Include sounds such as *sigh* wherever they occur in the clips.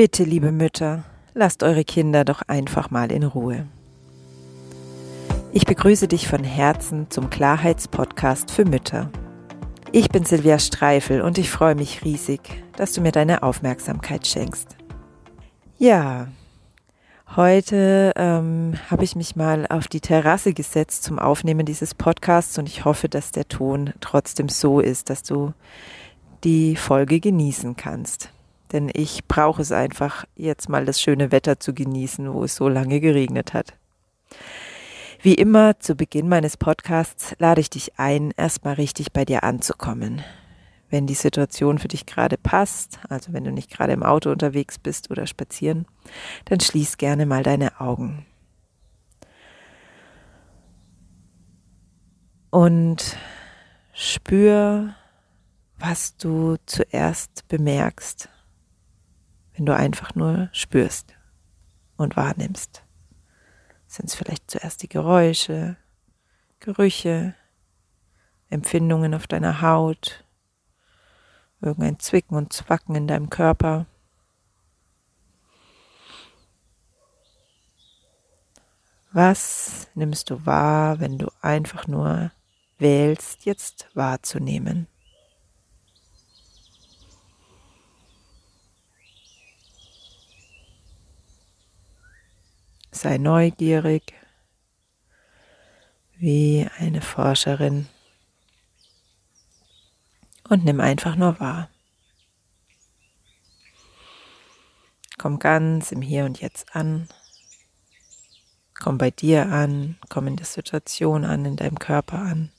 Bitte, liebe Mütter, lasst eure Kinder doch einfach mal in Ruhe. Ich begrüße dich von Herzen zum Klarheitspodcast für Mütter. Ich bin Silvia Streifel und ich freue mich riesig, dass du mir deine Aufmerksamkeit schenkst. Ja, heute ähm, habe ich mich mal auf die Terrasse gesetzt zum Aufnehmen dieses Podcasts und ich hoffe, dass der Ton trotzdem so ist, dass du die Folge genießen kannst denn ich brauche es einfach, jetzt mal das schöne Wetter zu genießen, wo es so lange geregnet hat. Wie immer zu Beginn meines Podcasts lade ich dich ein, erstmal richtig bei dir anzukommen. Wenn die Situation für dich gerade passt, also wenn du nicht gerade im Auto unterwegs bist oder spazieren, dann schließ gerne mal deine Augen. Und spür, was du zuerst bemerkst wenn du einfach nur spürst und wahrnimmst. Sind es vielleicht zuerst die Geräusche, Gerüche, Empfindungen auf deiner Haut, irgendein Zwicken und Zwacken in deinem Körper. Was nimmst du wahr, wenn du einfach nur wählst, jetzt wahrzunehmen? Sei neugierig wie eine Forscherin und nimm einfach nur wahr. Komm ganz im Hier und Jetzt an. Komm bei dir an, komm in der Situation an, in deinem Körper an.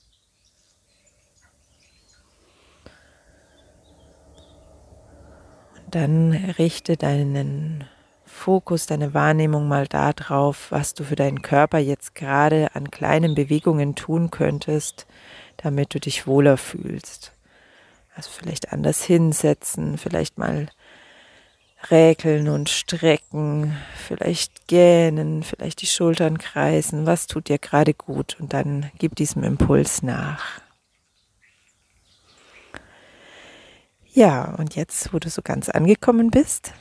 Und dann richte deinen Fokus, deine Wahrnehmung mal darauf, was du für deinen Körper jetzt gerade an kleinen Bewegungen tun könntest, damit du dich wohler fühlst. Also vielleicht anders hinsetzen, vielleicht mal räkeln und strecken, vielleicht gähnen, vielleicht die Schultern kreisen, was tut dir gerade gut und dann gib diesem Impuls nach. Ja, und jetzt, wo du so ganz angekommen bist,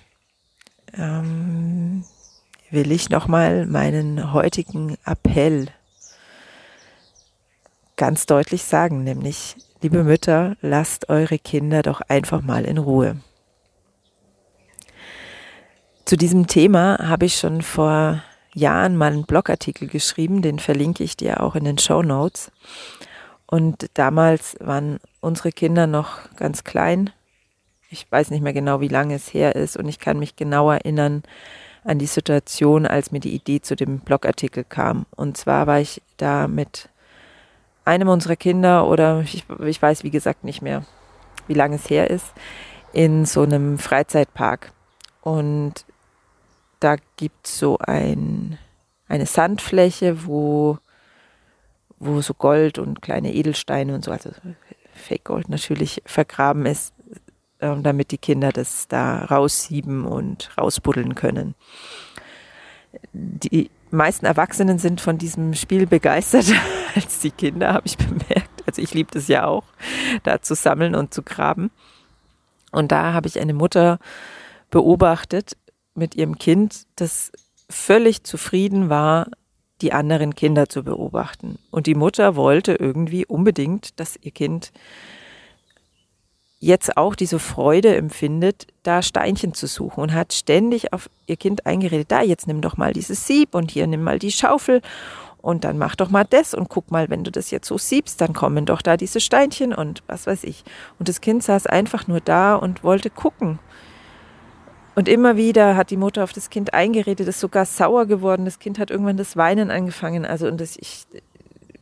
ähm, will ich nochmal meinen heutigen Appell ganz deutlich sagen, nämlich, liebe Mütter, lasst eure Kinder doch einfach mal in Ruhe. Zu diesem Thema habe ich schon vor Jahren mal einen Blogartikel geschrieben, den verlinke ich dir auch in den Show Notes. Und damals waren unsere Kinder noch ganz klein, ich weiß nicht mehr genau, wie lange es her ist und ich kann mich genau erinnern an die Situation, als mir die Idee zu dem Blogartikel kam. Und zwar war ich da mit einem unserer Kinder oder ich, ich weiß wie gesagt nicht mehr, wie lange es her ist, in so einem Freizeitpark. Und da gibt es so ein, eine Sandfläche, wo, wo so Gold und kleine Edelsteine und so, also Fake Gold natürlich vergraben ist, ähm, damit die Kinder das da raussieben und rausbuddeln können. Die meisten Erwachsenen sind von diesem Spiel begeistert *laughs* als die Kinder, habe ich bemerkt. Also ich liebe das ja auch, da zu sammeln und zu graben. Und da habe ich eine Mutter beobachtet mit ihrem Kind, das völlig zufrieden war, die anderen Kinder zu beobachten. Und die Mutter wollte irgendwie unbedingt, dass ihr Kind jetzt auch diese Freude empfindet, da Steinchen zu suchen und hat ständig auf ihr Kind eingeredet, da jetzt nimm doch mal dieses Sieb und hier nimm mal die Schaufel und dann mach doch mal das und guck mal, wenn du das jetzt so siebst, dann kommen doch da diese Steinchen und was weiß ich. Und das Kind saß einfach nur da und wollte gucken. Und immer wieder hat die Mutter auf das Kind eingeredet, ist sogar sauer geworden. Das Kind hat irgendwann das Weinen angefangen. Also und das, ich,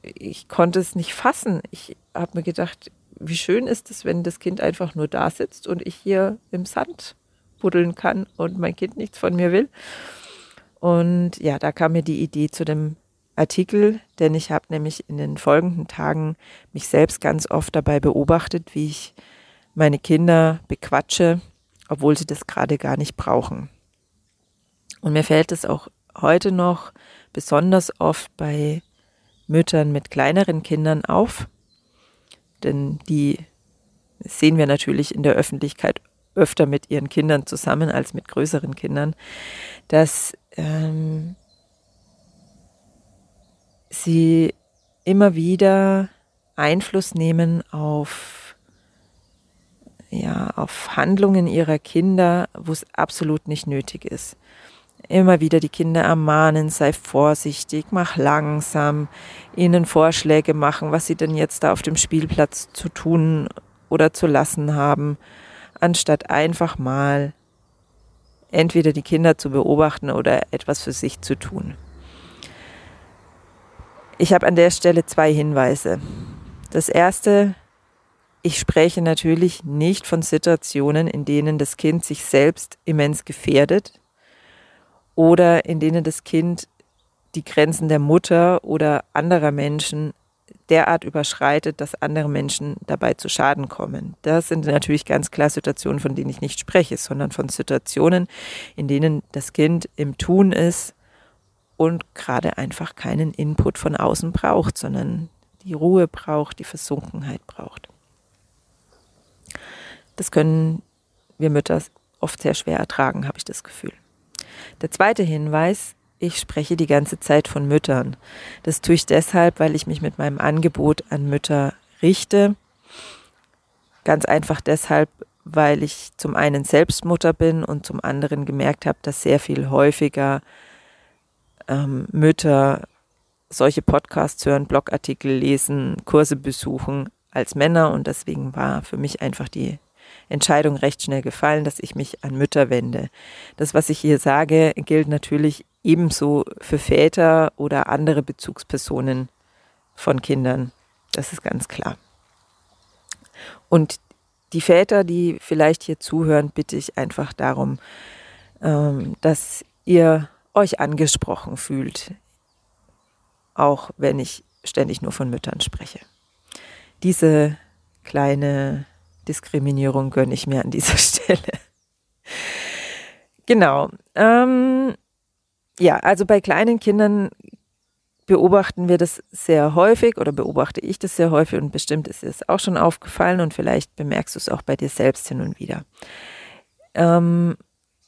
ich konnte es nicht fassen. Ich habe mir gedacht, wie schön ist es, wenn das Kind einfach nur da sitzt und ich hier im Sand buddeln kann und mein Kind nichts von mir will. Und ja, da kam mir die Idee zu dem Artikel, denn ich habe nämlich in den folgenden Tagen mich selbst ganz oft dabei beobachtet, wie ich meine Kinder bequatsche, obwohl sie das gerade gar nicht brauchen. Und mir fällt es auch heute noch besonders oft bei Müttern mit kleineren Kindern auf, denn die sehen wir natürlich in der Öffentlichkeit öfter mit ihren Kindern zusammen als mit größeren Kindern, dass ähm, sie immer wieder Einfluss nehmen auf, ja, auf Handlungen ihrer Kinder, wo es absolut nicht nötig ist. Immer wieder die Kinder ermahnen, sei vorsichtig, mach langsam, ihnen Vorschläge machen, was sie denn jetzt da auf dem Spielplatz zu tun oder zu lassen haben, anstatt einfach mal entweder die Kinder zu beobachten oder etwas für sich zu tun. Ich habe an der Stelle zwei Hinweise. Das erste, ich spreche natürlich nicht von Situationen, in denen das Kind sich selbst immens gefährdet oder in denen das Kind die Grenzen der Mutter oder anderer Menschen derart überschreitet, dass andere Menschen dabei zu Schaden kommen. Das sind natürlich ganz klar Situationen, von denen ich nicht spreche, sondern von Situationen, in denen das Kind im Tun ist und gerade einfach keinen Input von außen braucht, sondern die Ruhe braucht, die Versunkenheit braucht. Das können wir Mütter oft sehr schwer ertragen, habe ich das Gefühl. Der zweite Hinweis, ich spreche die ganze Zeit von Müttern. Das tue ich deshalb, weil ich mich mit meinem Angebot an Mütter richte. Ganz einfach deshalb, weil ich zum einen selbst Mutter bin und zum anderen gemerkt habe, dass sehr viel häufiger ähm, Mütter solche Podcasts hören, Blogartikel lesen, Kurse besuchen als Männer und deswegen war für mich einfach die Entscheidung recht schnell gefallen, dass ich mich an Mütter wende. Das, was ich hier sage, gilt natürlich ebenso für Väter oder andere Bezugspersonen von Kindern. Das ist ganz klar. Und die Väter, die vielleicht hier zuhören, bitte ich einfach darum, ähm, dass ihr euch angesprochen fühlt, auch wenn ich ständig nur von Müttern spreche. Diese kleine Diskriminierung gönne ich mir an dieser *laughs* Stelle. genau. Ähm, ja, also bei kleinen Kindern beobachten wir das sehr häufig oder beobachte ich das sehr häufig und bestimmt ist es auch schon aufgefallen und vielleicht bemerkst du es auch bei dir selbst hin und wieder. Ähm,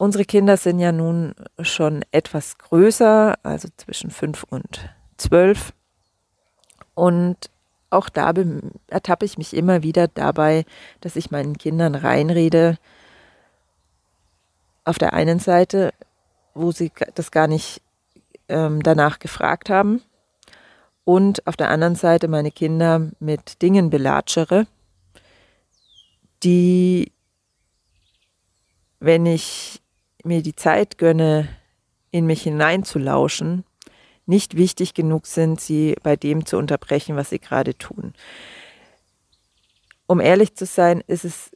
Unsere Kinder sind ja nun schon etwas größer, also zwischen fünf und zwölf. Und auch da ertappe ich mich immer wieder dabei, dass ich meinen Kindern reinrede. Auf der einen Seite, wo sie das gar nicht ähm, danach gefragt haben. Und auf der anderen Seite meine Kinder mit Dingen belatschere, die, wenn ich mir die Zeit gönne, in mich hineinzulauschen, nicht wichtig genug sind, sie bei dem zu unterbrechen, was sie gerade tun. Um ehrlich zu sein, ist es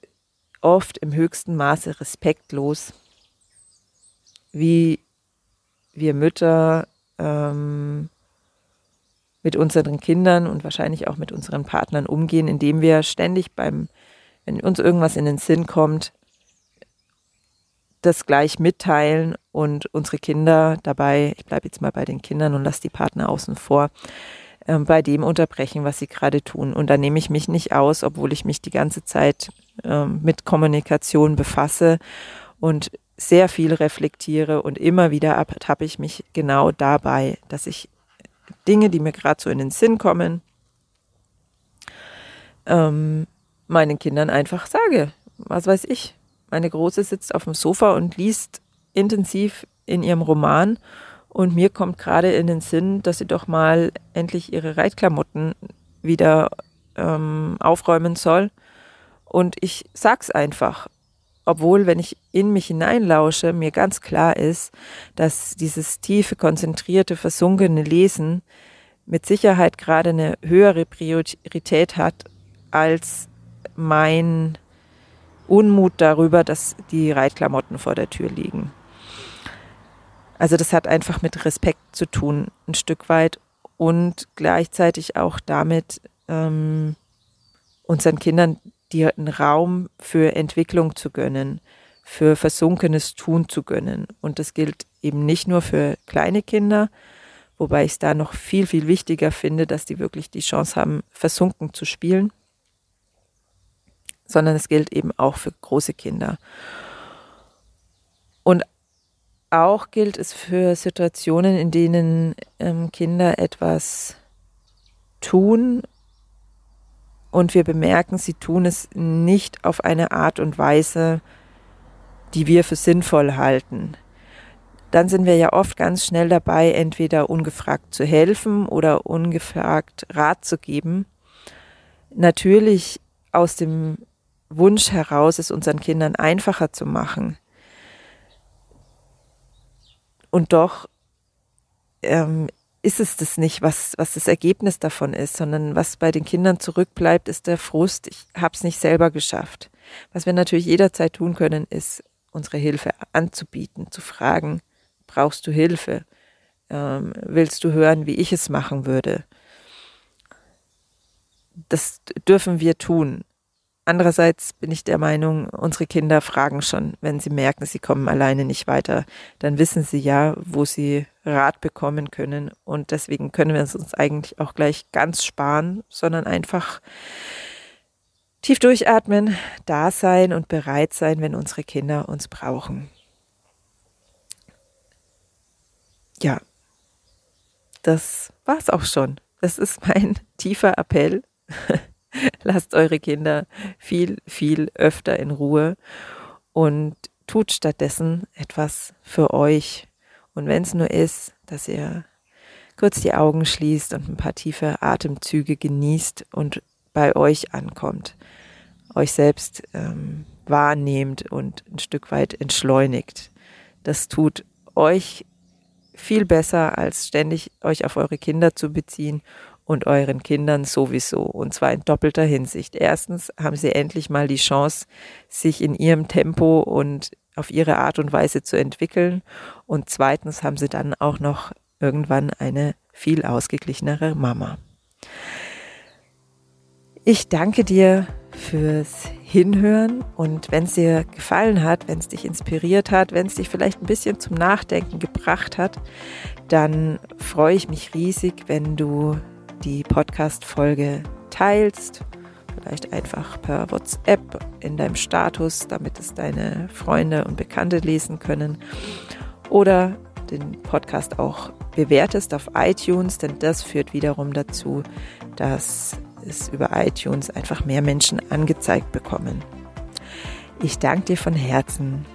oft im höchsten Maße respektlos, wie wir Mütter ähm, mit unseren Kindern und wahrscheinlich auch mit unseren Partnern umgehen, indem wir ständig beim, wenn uns irgendwas in den Sinn kommt, das gleich mitteilen und unsere Kinder dabei, ich bleibe jetzt mal bei den Kindern und lasse die Partner außen vor, äh, bei dem unterbrechen, was sie gerade tun. Und da nehme ich mich nicht aus, obwohl ich mich die ganze Zeit äh, mit Kommunikation befasse und sehr viel reflektiere und immer wieder ertappe ich mich genau dabei, dass ich Dinge, die mir gerade so in den Sinn kommen, ähm, meinen Kindern einfach sage. Was weiß ich, meine Große sitzt auf dem Sofa und liest intensiv in ihrem Roman und mir kommt gerade in den Sinn, dass sie doch mal endlich ihre Reitklamotten wieder ähm, aufräumen soll. Und ich sag's einfach. Obwohl, wenn ich in mich hineinlausche, mir ganz klar ist, dass dieses tiefe, konzentrierte, versunkene Lesen mit Sicherheit gerade eine höhere Priorität hat als mein Unmut darüber, dass die Reitklamotten vor der Tür liegen. Also das hat einfach mit Respekt zu tun, ein Stück weit und gleichzeitig auch damit ähm, unseren Kindern den Raum für Entwicklung zu gönnen, für versunkenes Tun zu gönnen. Und das gilt eben nicht nur für kleine Kinder, wobei ich es da noch viel, viel wichtiger finde, dass die wirklich die Chance haben, versunken zu spielen, sondern es gilt eben auch für große Kinder. Und auch gilt es für Situationen, in denen ähm, Kinder etwas tun und wir bemerken, sie tun es nicht auf eine Art und Weise, die wir für sinnvoll halten. Dann sind wir ja oft ganz schnell dabei, entweder ungefragt zu helfen oder ungefragt Rat zu geben. Natürlich aus dem Wunsch heraus, es unseren Kindern einfacher zu machen. Und doch ähm, ist es das nicht, was, was das Ergebnis davon ist, sondern was bei den Kindern zurückbleibt, ist der Frust, ich habe es nicht selber geschafft. Was wir natürlich jederzeit tun können, ist unsere Hilfe anzubieten, zu fragen, brauchst du Hilfe? Ähm, willst du hören, wie ich es machen würde? Das dürfen wir tun. Andererseits bin ich der Meinung, unsere Kinder fragen schon, wenn sie merken, sie kommen alleine nicht weiter, dann wissen sie ja, wo sie Rat bekommen können. Und deswegen können wir es uns eigentlich auch gleich ganz sparen, sondern einfach tief durchatmen, da sein und bereit sein, wenn unsere Kinder uns brauchen. Ja, das war's auch schon. Das ist mein *laughs* tiefer Appell. *laughs* *laughs* Lasst eure Kinder viel, viel öfter in Ruhe und tut stattdessen etwas für euch. Und wenn es nur ist, dass ihr kurz die Augen schließt und ein paar tiefe Atemzüge genießt und bei euch ankommt, euch selbst ähm, wahrnehmt und ein Stück weit entschleunigt. Das tut euch viel besser, als ständig euch auf eure Kinder zu beziehen und euren Kindern sowieso. Und zwar in doppelter Hinsicht. Erstens haben sie endlich mal die Chance, sich in ihrem Tempo und auf ihre Art und Weise zu entwickeln. Und zweitens haben sie dann auch noch irgendwann eine viel ausgeglichenere Mama. Ich danke dir fürs Hinhören und wenn es dir gefallen hat, wenn es dich inspiriert hat, wenn es dich vielleicht ein bisschen zum Nachdenken gebracht hat, dann freue ich mich riesig, wenn du die Podcast-Folge teilst, vielleicht einfach per WhatsApp in deinem Status, damit es deine Freunde und Bekannte lesen können. Oder den Podcast auch bewertest auf iTunes, denn das führt wiederum dazu, dass es über iTunes einfach mehr Menschen angezeigt bekommen. Ich danke dir von Herzen